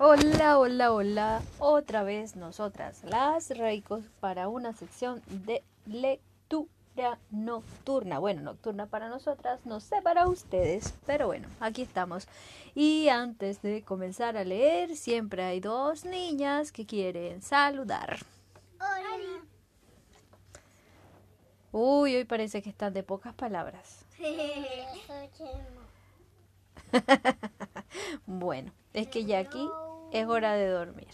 Hola, hola, hola. Otra vez nosotras, las Reicos, para una sección de lectura nocturna. Bueno, nocturna para nosotras, no sé para ustedes, pero bueno, aquí estamos. Y antes de comenzar a leer, siempre hay dos niñas que quieren saludar. Hola. Uy, hoy parece que están de pocas palabras. Bueno, es que ya aquí es hora de dormir.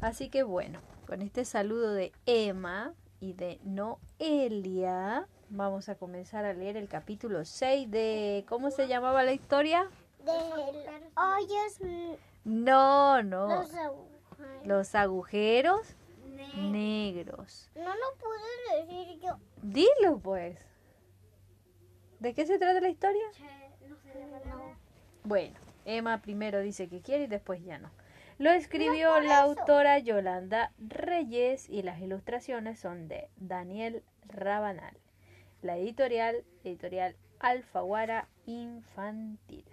Así que bueno, con este saludo de Emma y de Noelia, vamos a comenzar a leer el capítulo 6 de... ¿Cómo se llamaba la historia? De hoyos No, no. los agujeros. Los agujeros negros. No lo pude decir yo. Dilo pues. ¿De qué se trata la historia? No. Bueno, Emma primero dice que quiere y después ya no. Lo escribió la autora Yolanda Reyes y las ilustraciones son de Daniel Rabanal. La editorial, editorial Alfaguara Infantil.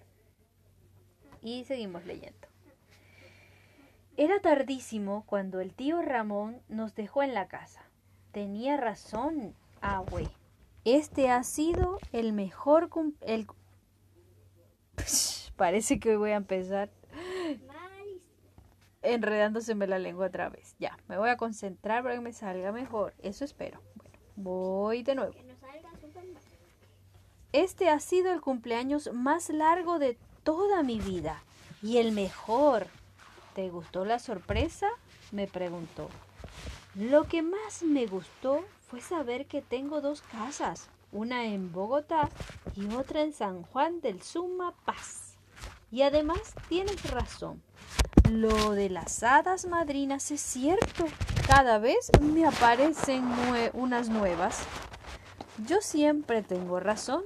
Y seguimos leyendo. Era tardísimo cuando el tío Ramón nos dejó en la casa. Tenía razón, abue. Este ha sido el mejor cum- el Parece que hoy voy a empezar enredándoseme la lengua otra vez. Ya, me voy a concentrar para que me salga mejor. Eso espero. Bueno, voy de nuevo. Que no salga súper mal. Este ha sido el cumpleaños más largo de toda mi vida y el mejor. ¿Te gustó la sorpresa? me preguntó. Lo que más me gustó fue saber que tengo dos casas, una en Bogotá y otra en San Juan del Suma Paz. Y además tienes razón. Lo de las hadas madrinas es cierto. Cada vez me aparecen unas nuevas. Yo siempre tengo razón.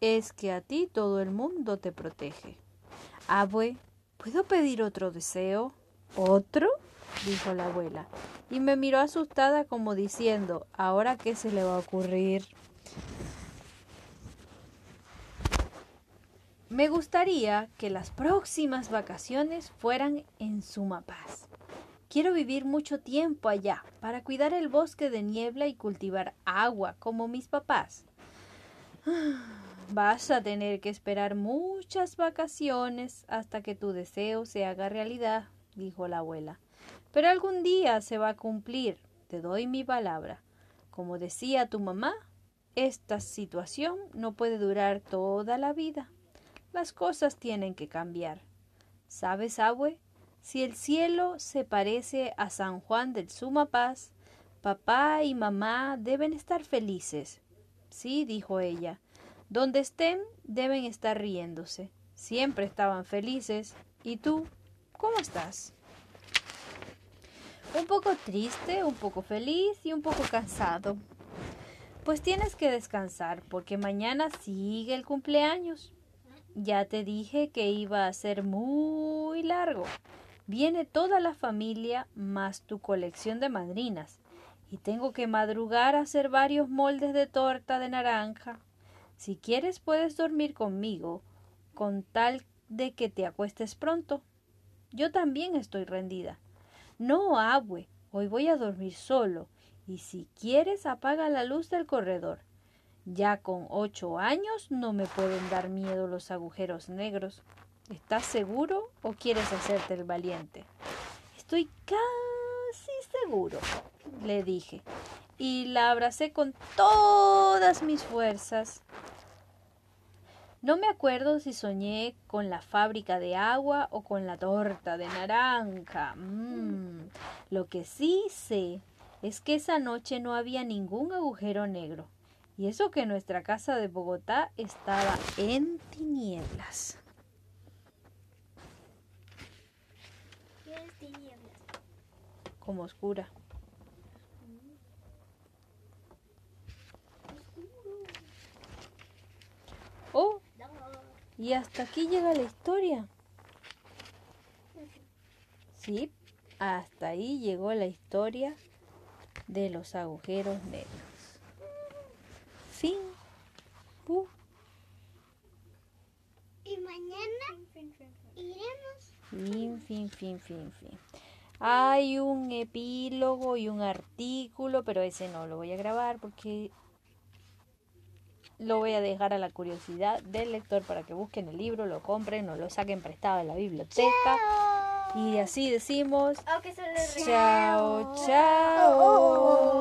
Es que a ti todo el mundo te protege. Abue, ¿puedo pedir otro deseo? ¿Otro? dijo la abuela, y me miró asustada como diciendo, ¿ahora qué se le va a ocurrir? Me gustaría que las próximas vacaciones fueran en Sumapaz. Quiero vivir mucho tiempo allá para cuidar el bosque de niebla y cultivar agua como mis papás. Vas a tener que esperar muchas vacaciones hasta que tu deseo se haga realidad, dijo la abuela. Pero algún día se va a cumplir, te doy mi palabra. Como decía tu mamá, esta situación no puede durar toda la vida. Las cosas tienen que cambiar. ¿Sabes, abue? Si el cielo se parece a San Juan del Sumapaz, papá y mamá deben estar felices. Sí, dijo ella. Donde estén, deben estar riéndose. Siempre estaban felices. ¿Y tú? ¿Cómo estás? Un poco triste, un poco feliz y un poco cansado. Pues tienes que descansar porque mañana sigue el cumpleaños. Ya te dije que iba a ser muy largo. Viene toda la familia más tu colección de madrinas. Y tengo que madrugar a hacer varios moldes de torta de naranja. Si quieres puedes dormir conmigo, con tal de que te acuestes pronto. Yo también estoy rendida. No, abue, hoy voy a dormir solo, y si quieres apaga la luz del corredor. Ya con ocho años no me pueden dar miedo los agujeros negros. ¿Estás seguro o quieres hacerte el valiente? Estoy casi seguro, le dije, y la abracé con todas mis fuerzas. No me acuerdo si soñé con la fábrica de agua o con la torta de naranja. Mm. Lo que sí sé es que esa noche no había ningún agujero negro. Y eso que nuestra casa de Bogotá estaba en tinieblas. ¿Qué es tinieblas? Como oscura. Oh, y hasta aquí llega la historia. Sí, hasta ahí llegó la historia de los agujeros negros. Fin. Uh, Y mañana iremos Fin, fin, fin, fin, fin. Hay un epílogo y un artículo, pero ese no lo voy a grabar porque lo voy a dejar a la curiosidad del lector para que busquen el libro, lo compren o lo saquen prestado de la biblioteca. Y así decimos Aunque se le chao, chao.